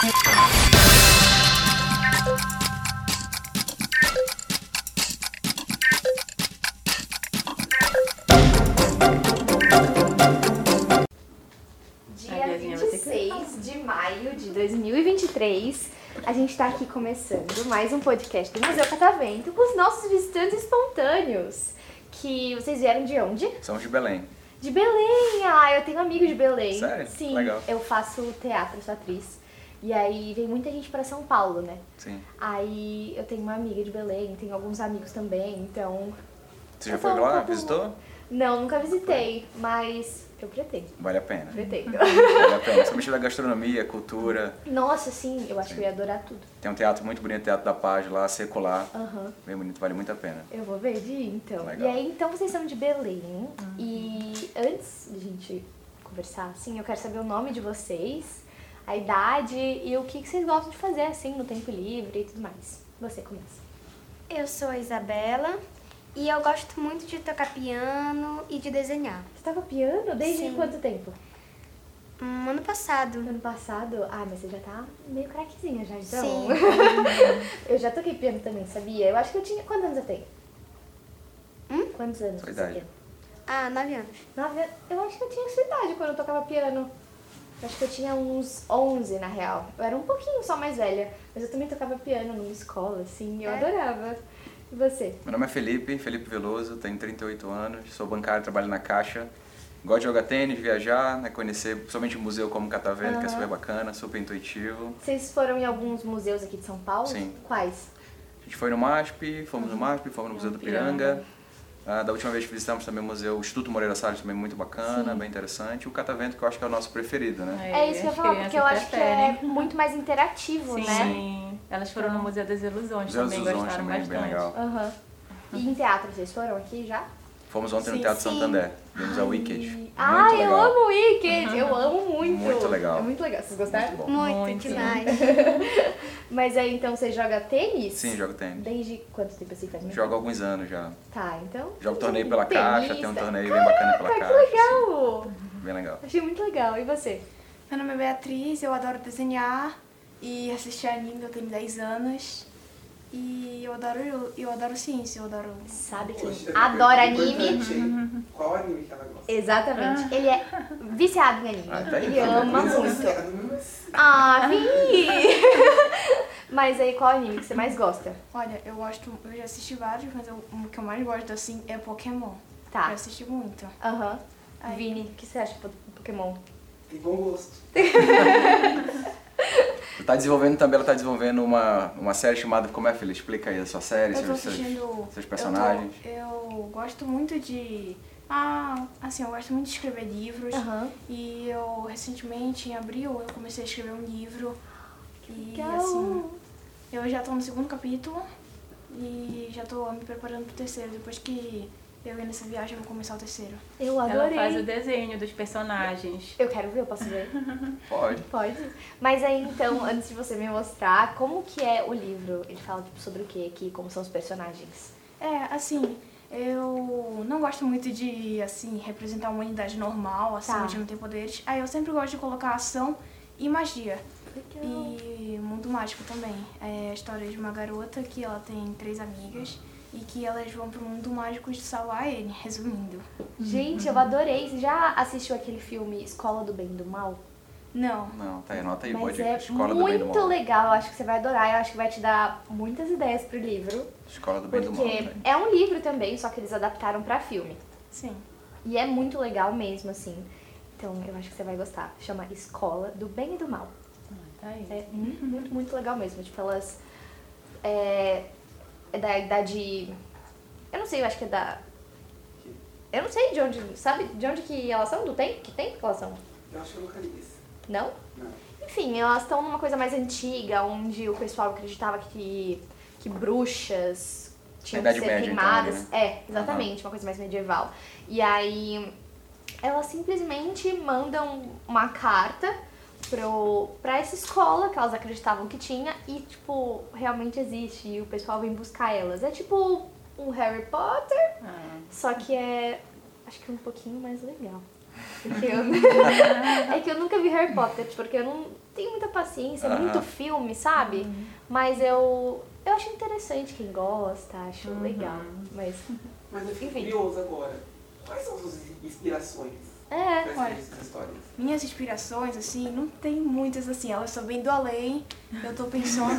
Dia A Biazinha vai ter que 26 de maio de 2023, a gente tá aqui começando mais um podcast do Museu Catavento com os nossos visitantes espontâneos. Que vocês vieram de onde? Somos de Belém. De Belém! Ah, eu tenho amigos de Belém. Sério? Sim, Legal. eu faço teatro, sou atriz. E aí vem muita gente pra São Paulo, né? Sim. Aí eu tenho uma amiga de Belém, tenho alguns amigos também, então. Você já foi um lá? Visitou? Não, nunca visitei, mas eu pretendo. Vale a pena. Pretendo. Vale a pena. Principalmente da gastronomia, cultura. Nossa, sim, eu acho Sim. que eu ia adorar tudo. Tem um teatro muito bonito, Teatro da Paz lá, secular. Aham. Bem bonito, vale muito a pena. Eu vou ver de então. Legal. E aí, então vocês são de Belém. E antes de a gente conversar, assim, eu quero saber o nome de vocês, a idade e o que, que vocês gostam de fazer, assim, no tempo livre e tudo mais. Você começa. Eu sou a Isabela e eu gosto muito de tocar piano e de desenhar. Você toca piano desde Sim. quanto tempo? Um ano passado. No ano passado? Ah, mas você já tá meio craquezinha já, então. Sim. eu já toquei piano também, sabia? Eu acho que eu tinha... Quantos anos eu tenho? Hum? Quantos anos Sua você idade. tem? Ah, nove anos. Nove an- Eu acho que eu tinha sua idade quando eu tocava piano. Eu acho que eu tinha uns 11, na real. Eu era um pouquinho só mais velha. Mas eu também tocava piano numa escola, assim. Eu É? adorava. E você? Meu nome é Felipe, Felipe Veloso, tenho 38 anos, sou bancário, trabalho na Caixa. Gosto de jogar tênis, viajar, né, conhecer principalmente o museu como Catavento, que é super bacana, super intuitivo. Vocês foram em alguns museus aqui de São Paulo? Sim. Quais? A gente foi no MASP, fomos no MASP, fomos no Museu do Piranga. Ah, da última vez que visitamos também o Museu Instituto Moreira Salles, também muito bacana, Sim. bem interessante. O Catavento, que eu acho que é o nosso preferido, né? É, isso que eu ia falar, porque eu acho que é muito mais interativo, Sim, né? sim. Elas foram no Museu das Ilusões Museu também, Ilusões gostaram também, bastante. bem legal. Aham. E em teatro, vocês foram aqui já? Fomos ontem no Sim, Teatro sim. Santander, vimos a Wicked. Ah, Muito eu legal. amo Wicked! Eu amo muito! Muito legal. É muito legal. Vocês gostaram? Muito. Muito, Muito. demais. Mas aí, então, você joga tênis? Sim, jogo tênis. Desde quanto tempo assim faz? Jogo há alguns anos já. Tá, então. Jogo torneio pela tenista. caixa, tem um torneio bem bacana pela Caraca, caixa. que legal! assim, bem legal. Achei muito legal. E você? Meu nome é Beatriz, eu adoro desenhar e assistir anime, eu tenho 10 anos. E eu adoro, eu adoro ciência, eu adoro. Sabe que Poxa, adora é anime? hein? Qual anime que ela gosta? Exatamente. Ele é viciado em anime. Ah, tá Ele ama eu muito. Ah, Vi! Mas aí, qual anime que você mais gosta? Olha, eu gosto, eu já assisti vários, mas eu- o que eu mais gosto assim é Pokémon. Tá. Eu assisti muito. Aham. Aí. Vini, o que você acha do Pokémon? Tem bom gosto. Tá desenvolvendo também, ela tá desenvolvendo uma, uma série chamada Como é, filha? Explica aí a sua série, Eu tô seus, seus, assistindo. seus personagens. Eu, tô- eu gosto muito de. Ah, assim, eu gosto muito de escrever livros. Aham. E eu recentemente, em abril, eu comecei a escrever um livro. E Legal. assim, eu já tô no segundo capítulo e já tô me preparando pro terceiro. Depois que eu ir nessa viagem, eu vou começar o terceiro. Eu Ela adorei. faz o desenho dos personagens. Eu quero ver, eu posso ver? Pode. Pode. Mas aí então, antes de você me mostrar, como que é o livro? Ele fala tipo, sobre o que aqui, como são os personagens? É, assim, eu não gosto muito de, assim, representar a humanidade normal, assim, Tá. onde não tem poderes. Aí eu sempre gosto de colocar ação e magia. Legal. E mundo mágico também. É a história de uma garota que ela tem três amigas e que elas vão pro mundo mágico de salvar ele, resumindo. Gente, eu adorei. Você já assistiu aquele filme Escola do Bem e do Mal? Não, Não, tá aí, anota aí, Mas pode é Escola do Bem do muito Mal. legal, eu acho que você vai adorar, eu acho que vai te dar muitas ideias pro livro. Escola do Bem do Mal. Porque tá é um livro também, só que eles adaptaram pra filme. sim. E é muito legal mesmo, assim. Então eu acho que você vai gostar. Chama Escola do Bem e do Mal. Tá aí. É muito, muito, muito legal mesmo. Tipo, elas. É, é da idade. Eu não sei, eu acho que é da. Eu não sei de onde. Sabe de onde que elas são? Do tempo? Que tempo que elas são? Eu acho que eu localizo. Não? Não. Enfim, elas estão numa coisa mais antiga, onde o pessoal acreditava que, que bruxas tinham que ser Média, então, queimadas. ali, É, exatamente, uma coisa mais medieval. E aí elas simplesmente mandam uma carta pro, pra essa escola que elas acreditavam que tinha e, tipo, realmente existe. E o pessoal vem buscar elas. É tipo um Harry Potter, Ah, só que é acho que um pouquinho mais legal. Porque eu... é que eu nunca vi Harry Potter, porque eu não tenho muita paciência, é Aham. muito filme, sabe? Mas eu, eu acho interessante quem gosta, acho legal. Mas, Mas eu fico Enfim. curioso agora. Quais são suas inspirações é, olha. Minhas inspirações, assim, não tem muitas, assim, elas só vêm do além. Eu tô pensando.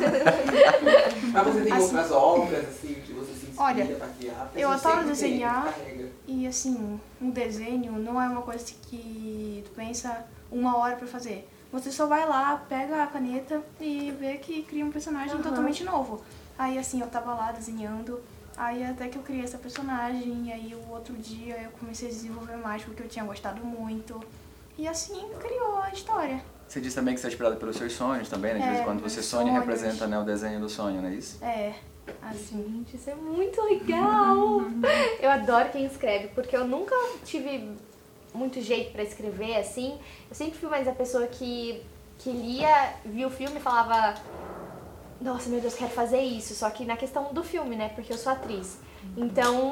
Mas você tem Assim- outras obras, assim, que você se inspira Olha, pra criar? Eu adoro desenhar. E assim, um desenho não é uma coisa que tu pensa uma hora pra fazer. Você só vai lá, pega a caneta e vê que cria um personagem Aham. totalmente novo. Aí assim, eu tava lá desenhando, aí até que eu criei essa personagem, e aí o outro dia eu comecei a desenvolver mais porque eu tinha gostado muito. E assim criou a história. Você disse também que você é inspirada pelos seus sonhos também, né? De vez em É, quando você sonha e sonhos. representa né, o desenho do sonho, não é isso? É, assim. Gente, isso é muito legal! eu adoro quem escreve, porque eu nunca tive muito jeito pra escrever assim. Eu sempre fui mais a pessoa que, que lia, via o filme e falava: Nossa, meu Deus, quero fazer isso. Só que na questão do filme, né? Porque eu sou atriz. Então,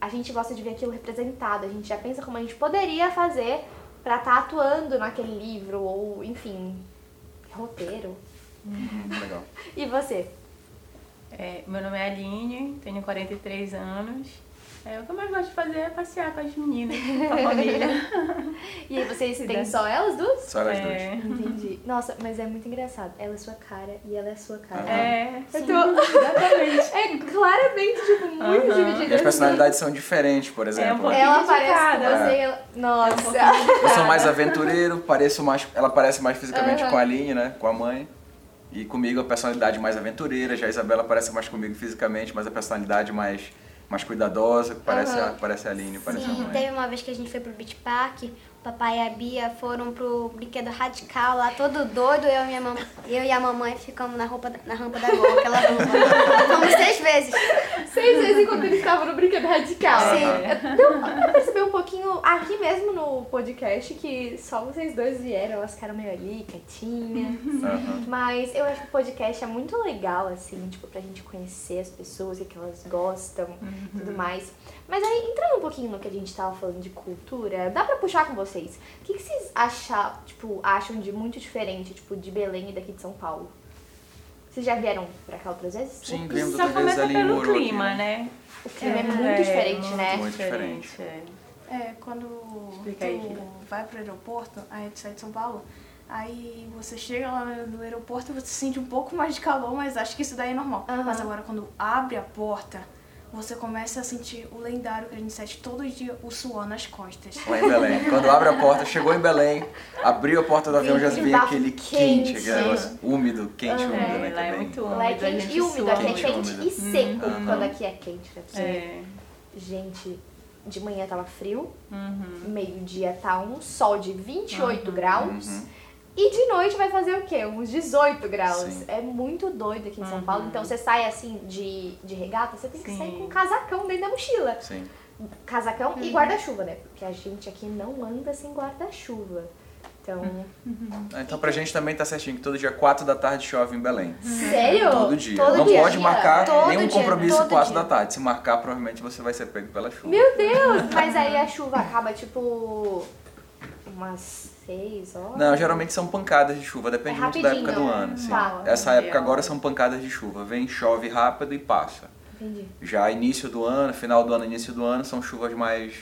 a gente gosta de ver aquilo representado. A gente já pensa como a gente poderia fazer pra estar atuando naquele livro, ou enfim, roteiro. Legal. E você? É, meu nome é Aline, tenho 43 anos. É, o que eu mais gosto de fazer é passear com as meninas, com a família. E aí vocês têm só elas duas? Só elas É. Entendi. Nossa, mas é muito engraçado. Ela é sua cara e ela é sua cara. Aham. É, Eu sim, tô- exatamente. É claramente, tipo, muito Aham. dividida. E as personalidades são diferentes, por um exemplo. pouquinho Ela de parece com você. e ela- Nossa. Eu sou mais aventureiro, pareço mais, ela parece mais fisicamente Aham. com a Aline, né? Com a mãe. E comigo a personalidade mais aventureira, já a Isabela parece mais comigo fisicamente, mas a personalidade mais, mais cuidadosa, que parece, a, Aham. parece a Aline, parece a Sim, mãe. teve uma vez que a gente foi pro Beach Park, o papai e a Bia foram pro brinquedo radical lá, todo doido, eu e, minha mam... eu e a mamãe ficamos na, roupa, na rampa da gol, aquela rampa. Fomos seis vezes. Seis vezes enquanto eles estavam no brinquedo radical. Sim. Deu pra perceber um pouquinho aqui mesmo no podcast que só vocês dois vieram, elas ficaram meio ali, quietinhas. Aham. Mas eu acho que o podcast é muito legal, assim, tipo, pra gente conhecer as pessoas, o que elas gostam e tudo mais. Mas aí, entrando um pouquinho no que a gente tava falando de cultura, dá pra puxar com vocês. O que, que vocês acham, tipo, acham de muito diferente, tipo, de Belém e daqui de São Paulo? Vocês já vieram pra cá outras vezes? Sim, só outras vezes ali em pelo Muro. aqui, clima, né? né? O clima é, muito diferente, muito né? Muito diferente. é. É, quando Explica aí, tu filha. vai pro aeroporto, aí tu sai de São Paulo, aí você chega lá no aeroporto e você sente um pouco mais de calor, mas acho que isso daí é normal. Aham. Mas agora quando abre a porta, você começa a sentir o lendário que a gente sente todo dia, o suor nas costas. Lá em Belém. Quando abre a porta, chegou em Belém, abriu a porta do avião, já vem bafo aquele quente. quente, aquele negócio úmido, quente, Aham. úmido, É, né? lá é também. muito úmido. Lá é quente e úmido, aqui é Quente e quente e seco Uhum. quando aqui é quente, né? Você- É. Gente, de manhã tava frio, Uhum. meio-dia tá um sol de 28 graus. Uhum. E de noite vai fazer o quê? Uns 18 graus. Sim. É muito doido aqui em São Uhum. Paulo. Então você sai assim de, de regata, você tem que Sim. sair com um casacão dentro da mochila. Sim. Casacão e guarda-chuva, né? Porque a gente aqui não anda sem guarda-chuva. Então. Ah, Então pra gente também tá certinho que todo dia 4 da tarde chove em Belém. Sério? Todo dia. Todo não dia. pode marcar Todo nenhum dia, compromisso todo 4 dia. da tarde. Se marcar, provavelmente você vai ser pego pela chuva. Meu Deus! Mas aí a chuva acaba tipo. umas 6 horas. Não, geralmente são pancadas de chuva, depende É muito da época do rapidinho, ano. Sim. tá. Essa época agora são pancadas de chuva. Vem, chove rápido e passa. Entendi. Já início do ano, final do ano, início do ano, são chuvas mais.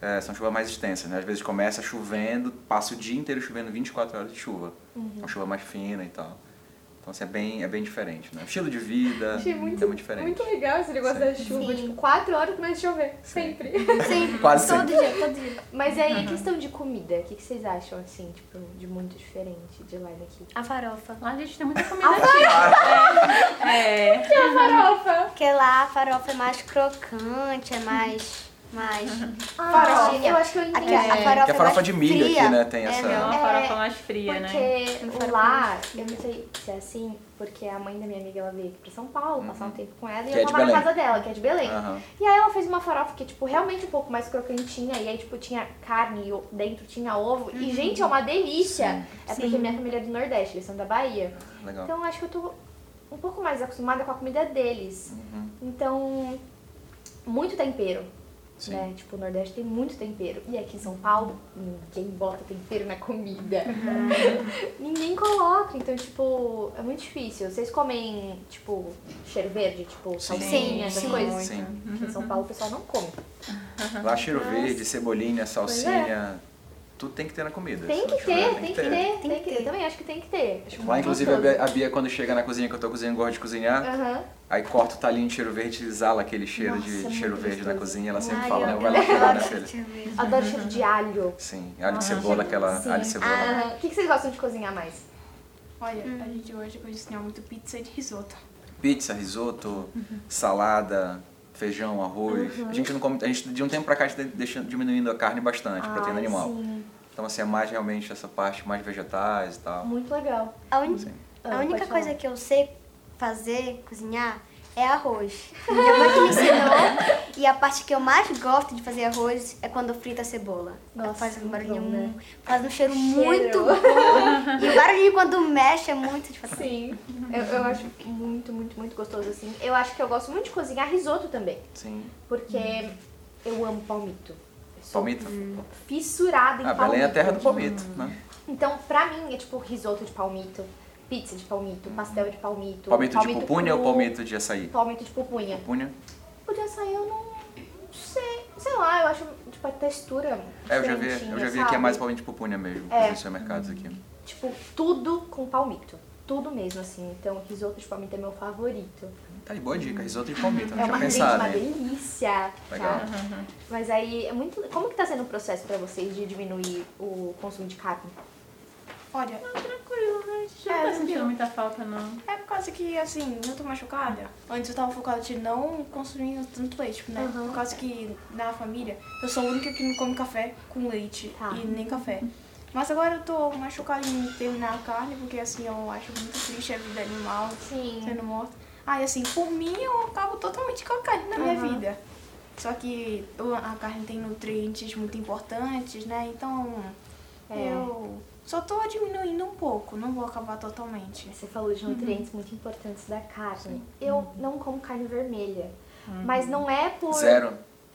É, são chuvas mais extensas, né? Às vezes começa chovendo, passa o dia inteiro chovendo 24 horas de chuva. Uhum. Uma chuva mais fina e tal. Então assim, é bem, é bem diferente, né? Estilo de vida Achei muito, é muito diferente. muito legal esse negócio da chuva. Sim. Tipo, 4 horas começa a chover. Sempre. Sim, Quase todo sempre. dia, todo dia. Mas aí, questão de comida, o que, que vocês acham, assim, tipo, de muito diferente de lá e daqui? A farofa. Lá a gente tem muita comida típica. É. é. Farofa! Porque lá a farofa é mais crocante, é mais. Mais. Farofa. Chega. Eu acho que eu entendi. Aqui, a farofa Que a farofa é de milho fria. aqui, né? Tem É, essa. É uma É, farofa mais fria, né? Porque lá, eu não sei se é assim, porque a mãe da minha amiga, ela veio aqui pra São Paulo, passar um tempo com ela, e Que eu é tava na casa dela, que é de Belém. Aham. E aí ela fez uma farofa que é, tipo, realmente um pouco mais crocantinha, e aí, tipo, tinha carne, e dentro tinha ovo, e, gente, é uma delícia! Sim. É porque minha família é do Nordeste, eles são da Bahia. Legal. Então, eu acho que eu tô um pouco mais acostumada com a comida deles. Uhum. Então, muito tempero. Sim. né? Tipo, o Nordeste tem muito tempero. E aqui em São Paulo, ninguém bota tempero na comida. ninguém coloca. Então, tipo, é muito difícil. Vocês comem, tipo, cheiro verde? Tipo, Sim. salsinha, essas Sim, coisas? Sim. Aqui em São Paulo o pessoal não come. Lá cheiro verde, cebolinha, salsinha, tudo tem que ter na comida. Tem que ter, tem que ter, tem que ter. Também acho que tem que ter. Acho Lá, inclusive, a gostoso. Bia, a Bia, quando chega na cozinha, que eu tô cozinhando, gosta de cozinhar, aí corta o talinho de cheiro verde e exala aquele cheiro Nossa, de é cheiro muito verde na gostoso. cozinha. Ela sempre Ai, fala, né? Vai lá pegar, né, adoro filha? cheiro Adoro cheiro de alho. Sim, alho de cebola, aquela Sim. alho e cebola. Aham. O que que vocês gostam de cozinhar mais? Olha, a gente hoje vai cozinhar muito pizza e risoto. Pizza, risoto, salada, feijão, arroz. Uhum. A gente não come, a gente de um tempo pra cá a gente tá deixando, diminuindo a carne bastante, proteína Ai, animal. Sim. Então assim, é mais realmente essa parte mais vegetais e tal. Muito legal. A, uni- Sim. Ah, a única coisa que eu sei fazer, cozinhar, é arroz. Minha mãe que me ensinou. E a parte que eu mais gosto de fazer arroz é quando frita a cebola. Nossa, faz um barulhinho, bom, né? faz um cheiro, Cheiro. muito bom. E o barulhinho quando mexe é muito de fazer. Sim. Eu, eu acho muito, muito, muito gostoso, assim. Eu acho que eu gosto muito de cozinhar risoto também. Sim. Porque eu amo palmito. Palmito? Fissurada em Ah, palmito. Belém é a terra do palmito, né? Então, pra mim, é tipo risoto de palmito, pizza de palmito, pastel de palmito. Palmito, de pupunha ou palmito de açaí? Palmito de pupunha. Pupunha? Podia sair, eu não sei. Sei lá, eu acho, tipo, a textura. É, eu já vi, eu já vi que é mais palmito de pupunha mesmo, É. nos supermercados aqui. Tipo, tudo com palmito. Tudo mesmo, assim. Então, risoto de palmito é meu favorito. Tá aí, boa dica, risoto de palmito, É não uma, pensado, uma hein? delícia. Legal. Tá? Mas aí, é muito... Como que tá sendo o processo pra vocês de diminuir o consumo de carne? Olha, Tranquilo, né? A gente não É, tá sentindo tranquilo. muita falta, não. é por causa que, assim, eu tô machucada. Antes eu tava focada de não consumir tanto leite, né? Uhum. Por causa que na família eu sou a única que não come café com leite Tá. e nem café. Mas agora eu tô machucada em terminar a carne, porque assim, eu acho muito triste a vida animal Sim. sendo morta. Ah, e assim, por mim eu acabo totalmente com a carne na minha vida. Só que a carne tem nutrientes muito importantes, né? Então É. eu só tô diminuindo um pouco, não vou acabar totalmente. Você falou de nutrientes muito importantes da carne. Eu não como carne vermelha. Mas não é por... Zero,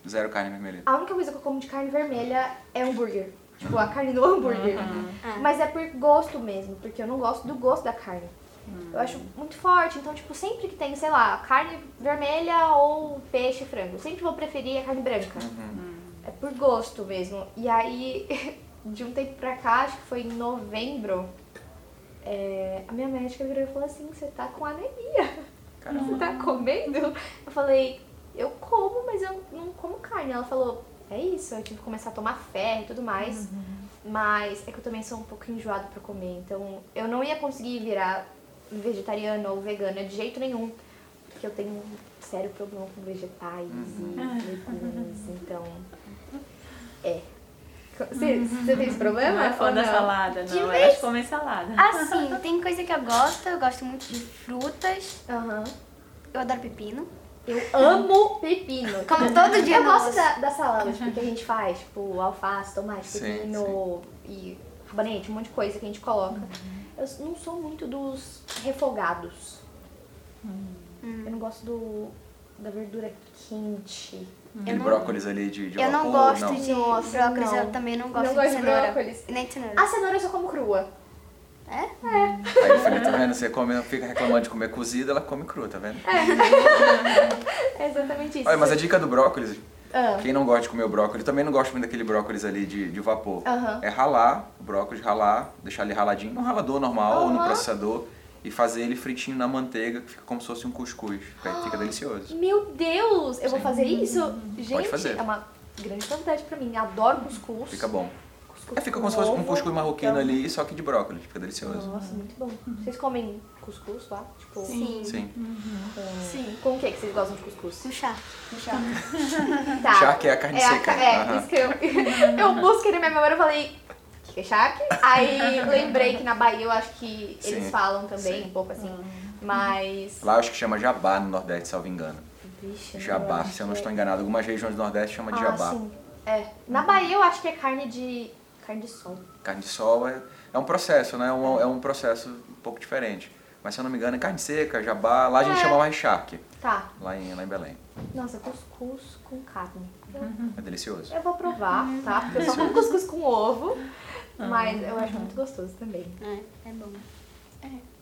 zero carne vermelha. A única coisa que eu como de carne vermelha é hambúrguer. Tipo, a carne do hambúrguer. Ah. Mas é por gosto mesmo, porque eu não gosto do gosto da carne. Eu acho muito forte, então, tipo, sempre que tem, sei lá, carne vermelha ou peixe, frango, sempre vou preferir a carne branca. É por gosto mesmo. E aí, de um tempo pra cá, acho que foi em novembro, é, a minha médica virou e falou assim, você tá com anemia. Caramba. Você tá comendo? Eu falei, eu como, mas eu não como carne. Ela falou, é isso, eu tive que começar a tomar ferro e tudo mais. Mas é que eu também sou um pouco enjoada pra comer, então eu não ia conseguir virar vegetariana ou vegana de jeito nenhum. Porque eu tenho um sério problema com vegetais e legumes, então. É. Você, você tem esse problema? Não é fã da não? salada, De não. vez- Ela come salada. Assim, tem coisa que eu gosto, eu gosto muito de frutas, Aham. eu adoro pepino. Eu amo pepino. Como todo dia Eu gosto da, da salada tipo, que a gente faz, tipo alface, tomate, Sim, pepino e rabanete, um monte de coisa que a gente coloca. Eu não sou muito dos refogados. Eu não gosto do, da verdura quente. Aquele brócolis ali de, de Eu não gosto não. de Nossa, brócolis, não. eu também não gosto Não de gosto de cenoura. brócolis. Nem de cenoura. A cenoura eu só como crua. É? Aí, filha, tá vendo? Você come, fica reclamando de comer cozida, ela come crua, tá vendo? É exatamente isso. Olha, mas a dica do brócolis, Ah. quem não gosta de comer o brócolis, também não gosta muito daquele brócolis ali de, de vapor. Aham. É ralar o brócolis, ralar, deixar ele raladinho no ralador normal ou no processador e fazer ele fritinho na manteiga, que fica como se fosse um cuscuz. Fica, fica delicioso. Meu Deus, eu vou fazer isso? Gente, fazer. é uma grande novidade pra mim. Adoro cuscuz. Fica bom. Cuscuz É, fica com como se fosse um cuscuz marroquino então- ali, só que de brócolis. Fica delicioso. Nossa, muito bom. Vocês comem cuscuz lá? Tipo, Sim. Sim. Sim, Com o que que vocês gostam de cuscuz? Com chá. no chá. Tá. Charque é a carne é seca. ca- é, Aham. isso que eu... eu busquei na minha memória e falei... O que é charque? Aí lembrei que na Bahia eu acho que eles Sim. falam também, Sim. um pouco assim. Mas... Lá eu acho que chama jabá no Nordeste, salvo engano. Vixe, Jabá, se eu não que estou enganado. Algumas regiões do Nordeste chamam de Ah, jabá. sim. É. Na Bahia eu acho que é carne de... Carne de sol. Carne de sol é, é um processo, né? É um, é um processo um pouco diferente. Mas se eu não me engano é carne seca, jabá. Lá a gente É. chama mais charque, Tá. lá em, lá em Belém. Nossa, cuscuz com carne. Eu, É delicioso. eu vou provar, tá? Porque eu só como cuscuz com ovo. Mas eu acho muito gostoso também. É, é bom.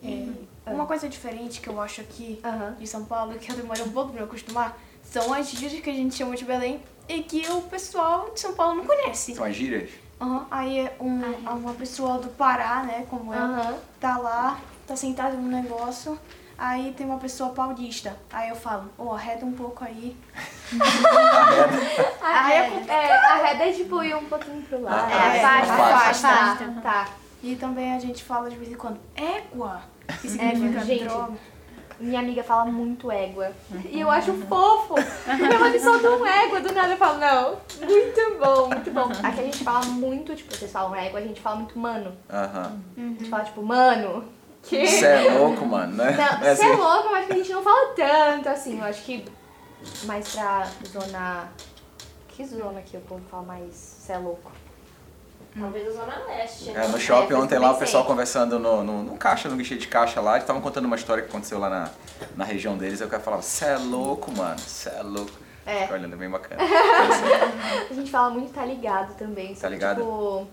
E uma coisa diferente que eu acho aqui de São Paulo, que eu demorei um pouco pra me acostumar, são as gírias que a gente chama de Belém e que o pessoal de São Paulo não conhece. São as gírias? Aham, Aí é um, uma pessoa do Pará, né, como eu, tá lá, tá sentado no negócio, aí tem uma pessoa paulista. Aí eu falo, ô, arreda um pouco aí. A reda, é, a reda é tipo ir um pouquinho pro lado. Ah, é, afasta, afasta. afasta. Tá. E também a gente fala de vez em quando, égua, que significa gente. droga. Minha amiga fala muito égua. E eu acho fofo. Porque ela solta um égua do nada. Eu falo, não, muito bom, muito bom. Aqui a gente fala muito, tipo, vocês falam égua, a gente fala muito mano. Aham. A gente fala, tipo, mano. Que... Você é louco, mano, né? Não, É você é assim. louco, mas a gente não fala tanto assim. Eu acho que mais pra zona. Que zona que o povo fala mais? Você é louco? Talvez a Zona Leste. É, no shopping É, ontem lá o pessoal conversando no, no, no caixa, no guichê de caixa lá, eles estavam contando uma história que aconteceu lá na, na região deles, aí o cara falava, cê é louco, mano, cê é louco. É. Olhando bem bacana. A gente fala muito tá ligado também. Tá ligado? Tipo,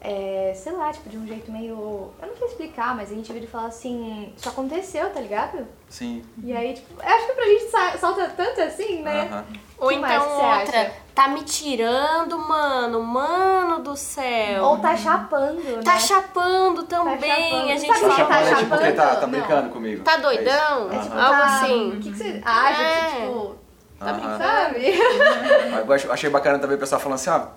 é, sei lá, tipo, de um jeito meio. Eu não sei explicar, mas a gente vira e fala assim, isso aconteceu, tá ligado? Sim. E aí, tipo, eu acho que pra gente sa- salta tanto assim, né? Aham. Ou Que mais então outra, acha? tá me tirando, mano, mano do céu. Ou tá chapando, né? Tá chapando também, chapando. a gente Sabe Tá Tá chapando, é tipo porque tá, tá brincando comigo. Tá É doidão? É tipo, Algo tá, assim. O que, que você acha? É. Tipo, tá Aham. sabe? Acho- achei bacana também o pessoal falando assim, ah,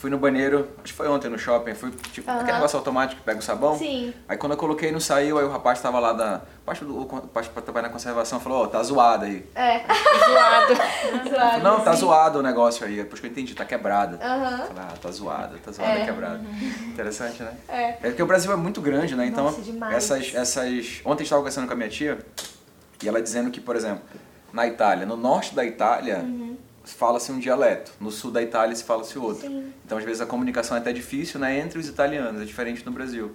fui no banheiro, acho que foi ontem no shopping, fui, tipo, aquele negócio automático que pega o sabão. Sim. Aí quando eu coloquei não saiu, aí o rapaz tava lá da. Parte do parte pra trabalhar na conservação falou, ó, tá zoado aí. É. Zoado. Eu falei, não, tá sim. zoado o negócio aí. Depois que eu entendi, tá quebrada. Aham. Falei, ah, tá zoado, tá zoado, É. é quebrado. Interessante, né? É. É porque o Brasil é muito grande, né? Então, Nossa, demais. essas, essas. Ontem eu estava conversando com a minha tia e ela dizendo que, por exemplo, na Itália, no norte da Itália, Uhum. Fala-se um dialeto, no sul da Itália se fala-se outro. Sim. Então, às vezes, a comunicação é até difícil, né, entre os italianos, é diferente no Brasil.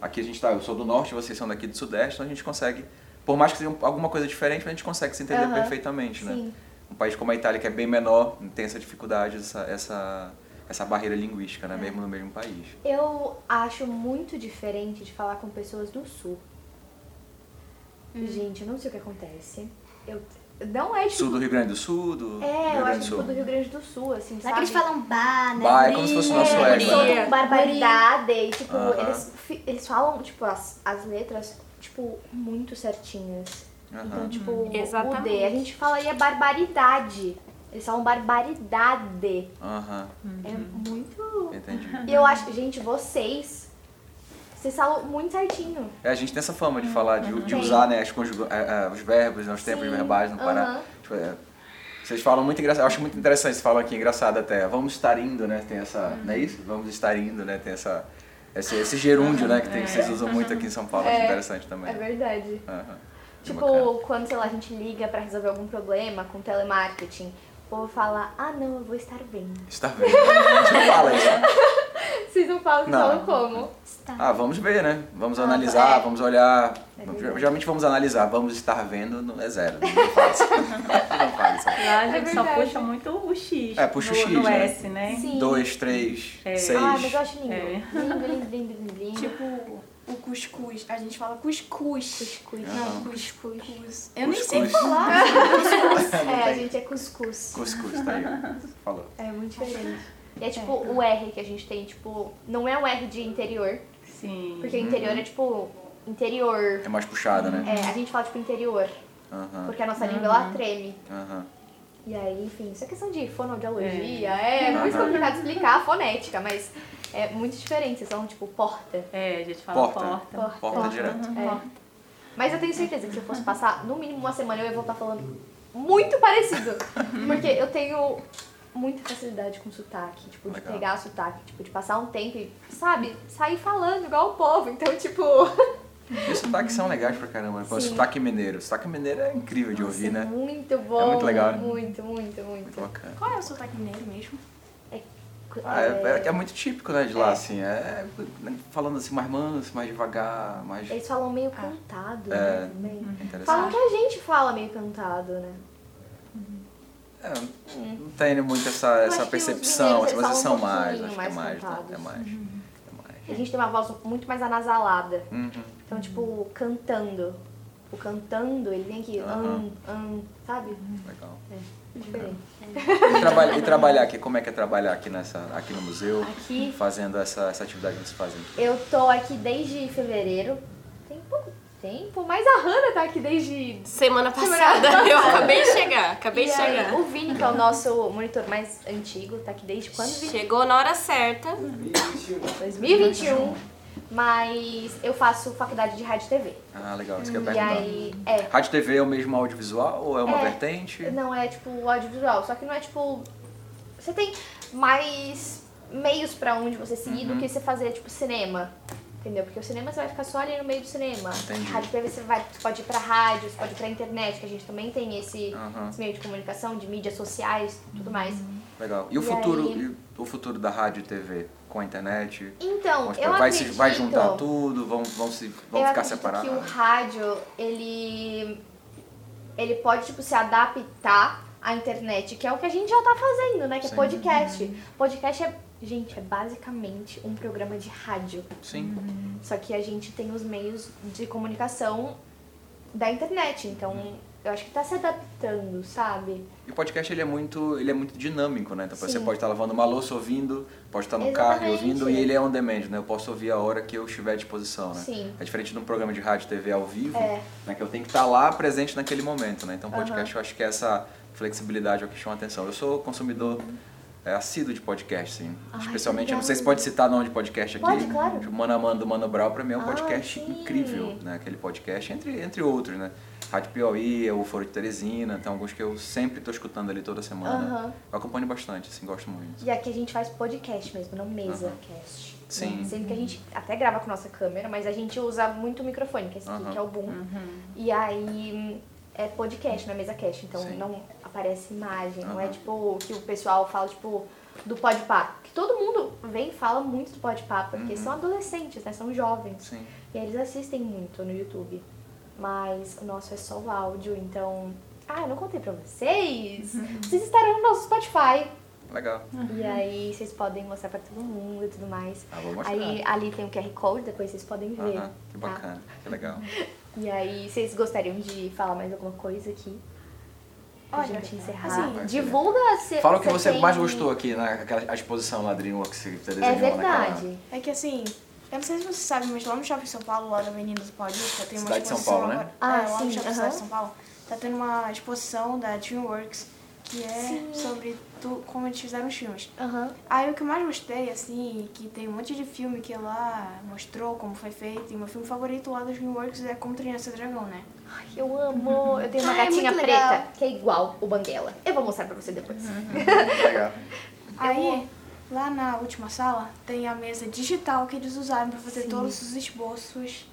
Aqui a gente tá, eu sou do norte, vocês são daqui do sudeste, então a gente consegue, por mais que seja um- alguma coisa diferente, mas a gente consegue se entender Aham. perfeitamente, né? Sim. Um país como a Itália, que é bem menor, tem essa dificuldade, essa, essa, essa barreira linguística, É. né? Mesmo no mesmo país. Eu acho muito diferente de falar com pessoas do sul. Gente, eu não sei o que acontece. Eu, não é tipo. Sul do Rio Grande do Sul, do É, Rio eu Grande acho do tipo Sul. do Rio Grande do Sul, assim, Lá sabe? que eles falam bar, né? Bah, é como se fosse o nosso É, ego, eles né? barbaridade e, tipo, Aham. eles, fi- eles falam, tipo, as, as letras, tipo, muito certinhas. Aham. Então, tipo, Exatamente. o D, a gente fala aí é barbaridade. Eles falam barbaridade. Aham, É muito... entendi. E eu acho, gente, vocês, vocês falam muito certinho. É, a gente tem essa fama de falar, de, de usar né, as conjuga- é, é, os verbos, né, os tempos Sim, verbais no Pará. aham. Tipo, é, vocês falam muito engraçado, eu acho muito interessante, vocês falam aqui, engraçado até. Vamos estar indo, né? Tem essa. Não é isso? Vamos estar indo, né? Tem essa. Esse, esse gerúndio, né? Que, tem, que vocês usam muito aqui em São Paulo, acho É, interessante também. É verdade. Tipo, Bacana. quando, sei lá, a gente liga pra resolver algum problema com telemarketing, o povo fala, ah não, eu vou estar vendo. Está vendo? A gente não fala isso. Vocês não falam, Não. falam como? Ah, vamos ver, né? Vamos Ah, analisar, é. vamos olhar. É. Geralmente vamos analisar, vamos estar vendo, não é zero. Não fala isso. Não fala isso. Lá a É gente só verdade. puxa muito o X. É, puxa o no, X, no né? S, né? Sim. Dois, três, É. seis. Ah, mas eu acho lindo. É. Lindo, lindo, lindo, lindo, lindo. Tipo, o cuscuz. A gente fala cuscuz. cuscuz. Aham. Não, Cuscuz. cuscuz. Eu nem sei Cuscuz. falar. É, a gente é cuscuz. Cuscuz, tá aí. Falou. É muito diferente. E é tipo o R que a gente tem, tipo, não é um R de interior, Sim. porque interior é tipo interior. É mais puxada, né? É, a gente fala tipo interior, Aham. porque a nossa língua ela treme. Aham. E aí, enfim, isso é questão de fonoaudiologia, é, muito Aham. complicado explicar a fonética, mas é muito diferente, vocês são tipo porta. É, a gente fala Porta. porta. Porta. Porta direto. É. Mas eu tenho certeza que se eu fosse passar no mínimo uma semana eu ia voltar falando muito parecido. Porque eu tenho muita facilidade com sotaque, tipo, de Legal. pegar sotaque, tipo, de passar um tempo e, sabe, sair falando igual o povo. Então, tipo. E os sotaques são legais pra caramba. né? Pô, Sim. sotaque mineiro. Sotaque mineiro é incrível de ouvir, nossa, né? Muito bom. É muito legal, né? Muito, muito, Muito muito. bacana. Qual é o sotaque mineiro mesmo? Ah, é, é- é muito típico, né, de lá, assim. É, né, falando assim mais manso, mais devagar, mais... Eles falam meio cantado, É. né? Também. Interessante. Falam que a gente fala meio cantado, né? É, não tem muito essa, essa que percepção, assim, mas eles são um mais, acho que é mais mais, né? É mais. É mais. A gente tem uma voz muito mais anasalada. Uhum. Então, tipo, cantando. O cantando, ele vem aqui, Aham. um, um, sabe? Legal. É diferente. E, traba- e trabalhar aqui, como é que é trabalhar aqui, nessa, aqui no museu, Aqui, fazendo essa, essa atividade que vocês fazem? eu tô aqui desde fevereiro. Tempo, mas a Hanna tá aqui desde Semana Semana passada. passada. Eu acabei de chegar. Acabei E de aí, chegar. o Vini, que é o nosso monitor mais antigo, tá aqui desde quando, Vini? Chegou na hora certa. 2021. Mas eu faço faculdade de rádio e TV. Ah, legal, isso que eu ia E perguntar. aí, é. Rádio TV é o mesmo audiovisual ou é uma É. vertente? Não é tipo audiovisual, só que não é tipo. Você tem mais meios pra onde você seguir Uhum. do que você fazer tipo cinema. Entendeu? Porque o cinema você vai ficar só ali no meio do cinema. Entendi. Rádio TV você, vai, você pode ir pra rádio, você pode ir pra internet, que a gente também tem esse, esse meio de comunicação, de mídias sociais, tudo mais. Legal. E o E futuro, aí? e o futuro da rádio e TV com a internet? Então, eu vai, se, acredito, vai juntar tudo, vão, vão, se, vão eu ficar separados? que o rádio, ele, ele pode, tipo, se adaptar à internet, que é o que a gente já tá fazendo, né? Que Sim. é podcast. Podcast é, gente, é basicamente um programa de rádio. Sim. Só que a gente tem os meios de comunicação da internet. Então, eu acho que tá se adaptando, sabe? E o podcast ele é muito, ele é muito dinâmico, né? Então você Sim. pode estar lavando uma louça ouvindo, pode estar no carro e Exatamente. ouvindo, e ele é on demand, né? Eu posso ouvir a hora que eu estiver à disposição, né? Sim. É diferente de um programa de rádio TV ao vivo, É. né? Que eu tenho que estar lá presente naquele momento, né? Então podcast Aham. eu acho que essa flexibilidade é o que chama atenção. Eu sou consumidor é, assíduo de podcast, sim. Ai, Especialmente, não sei se pode citar nome de podcast aqui. Pode, claro. O Mano a Mano do Mano Brau, pra mim é um Ah, podcast sim. incrível, né? Aquele podcast, entre, entre outros, né? Rádio Piauí, o Foro de Teresina, tem alguns que eu sempre tô escutando ali toda semana. Aham. Eu acompanho bastante, assim, gosto muito. E aqui a gente faz podcast mesmo, não mesa Aham. cast. Sim. Né? Sendo que a gente até grava com nossa câmera, mas a gente usa muito o microfone, que é esse aqui, que é o boom. E aí é podcast, não é mesa cast, então Sim. não aparece imagem. Não é tipo que o pessoal fala, tipo, do podpah. Que todo mundo vem e fala muito do podpah, porque Uhum. são adolescentes, né? São jovens. Sim. E eles assistem muito no YouTube. Mas o nosso é só o áudio, então. Ah, eu não contei pra vocês. Uhum. Vocês estarão no nosso Spotify. Legal. E aí vocês podem mostrar pra todo mundo e tudo mais. Ah, vou mostrar. Aí ali tem o QR Code, depois vocês podem ver. Aham, que tá? bacana, que legal. E aí, vocês gostariam de falar mais alguma coisa aqui? Pra Olha, gente encerrar. assim, Divulga se Fala o que você tem- mais gostou aqui naquela exposição lá Dreamworks que você É desenhou naquela... verdade. É que assim, eu não sei se você sabe, mas lá no Shopping São Paulo, lá da Avenida do Paulista, tem uma Cidade de São exposição Paulo, né? agora. Ah, é, lá sim, no Shopping aham. Cidade de São Paulo, tá tendo uma exposição da DreamWorks, que é Sim. sobre tu, como eles fizeram os filmes. Aham. Aí o que eu mais gostei, assim, que tem um monte de filme que lá mostrou como foi feito, e meu filme favorito lá da DreamWorks é Como Treinar Seu Dragão, né? Ai, eu amo. Eu tenho uma Ai, é gatinha muito preta legal. que é igual o Banguela. Eu vou mostrar pra você depois. Legal. Aí, lá na última sala, tem a mesa digital que eles usaram pra fazer Sim. todos os esboços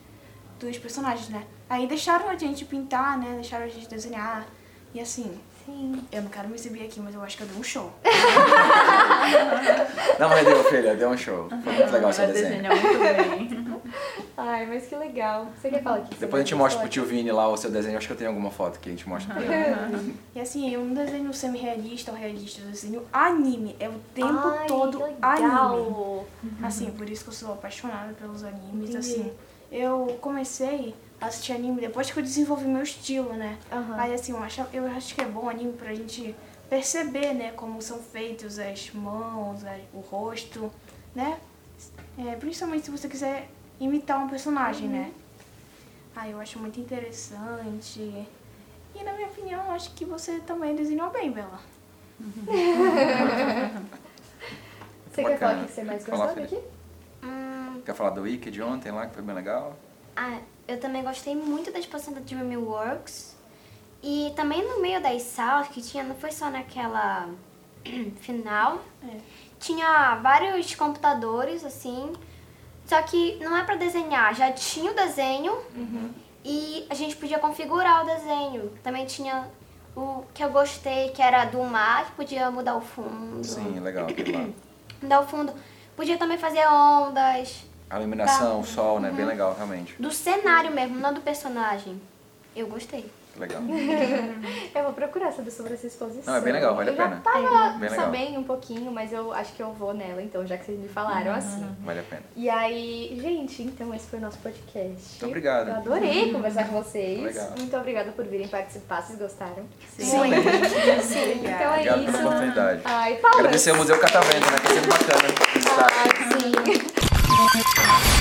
dos personagens, né? Aí deixaram a gente pintar, né? Deixaram a gente desenhar. E assim, Sim. eu não quero me exibir aqui, mas eu acho que eu dei um show. Não, mas deu, filha, deu um show. Foi muito legal seu desenho. muito bem. Ai, mas que legal. Você quer falar aqui? Depois a gente mostra pro tio Vini lá o seu desenho, acho que eu tenho alguma foto que a gente mostra pra ele. E assim, eu não desenho semi-realista ou realista, eu desenho anime. É o tempo Ai, todo anime. Assim, por isso que eu sou apaixonada pelos animes, Entendi. assim. Eu comecei assistir anime depois que eu desenvolvi meu estilo, né? Aham. Aí assim, eu acho, eu acho que é bom anime pra gente perceber, né, como são feitos as mãos, o rosto, né? É, principalmente se você quiser imitar um personagem, né? Aí eu acho muito interessante. E na minha opinião, eu acho que você também desenhou bem, Bela. Você quer falar o que você mais gostou Felipe. aqui? Hum, Quer falar do Wiki de ontem lá, que foi bem legal? ah, eu também gostei muito da exposição da DreamWorks. E também no meio das salas que tinha, não foi só naquela final, É. tinha vários computadores, assim. Só que não é pra desenhar, já tinha o desenho e a gente podia configurar o desenho. Também tinha o que eu gostei, que era do mar, que podia mudar o fundo. Sim, legal. Ainda ao fundo. Podia também fazer ondas. A iluminação, Tá. o sol, né? Bem legal, realmente. Do cenário mesmo, não do personagem. Eu gostei. Legal. Eu vou procurar saber sobre essa exposição. Não, é bem legal, vale a eu já pena. tava Bem legal. sabendo um pouquinho, mas eu acho que eu vou nela, então, já que vocês me falaram assim. Vale a pena. E aí, gente, então esse foi o nosso podcast. Muito obrigado. Eu adorei conversar com vocês. Legal. Muito obrigada por virem participar. Vocês gostaram? Sim. Então é Obrigado pela isso. oportunidade. Ai, palmas. Agradecer ao Museu Catavento, né? Que é sempre bacana. Ai, sim. あっ。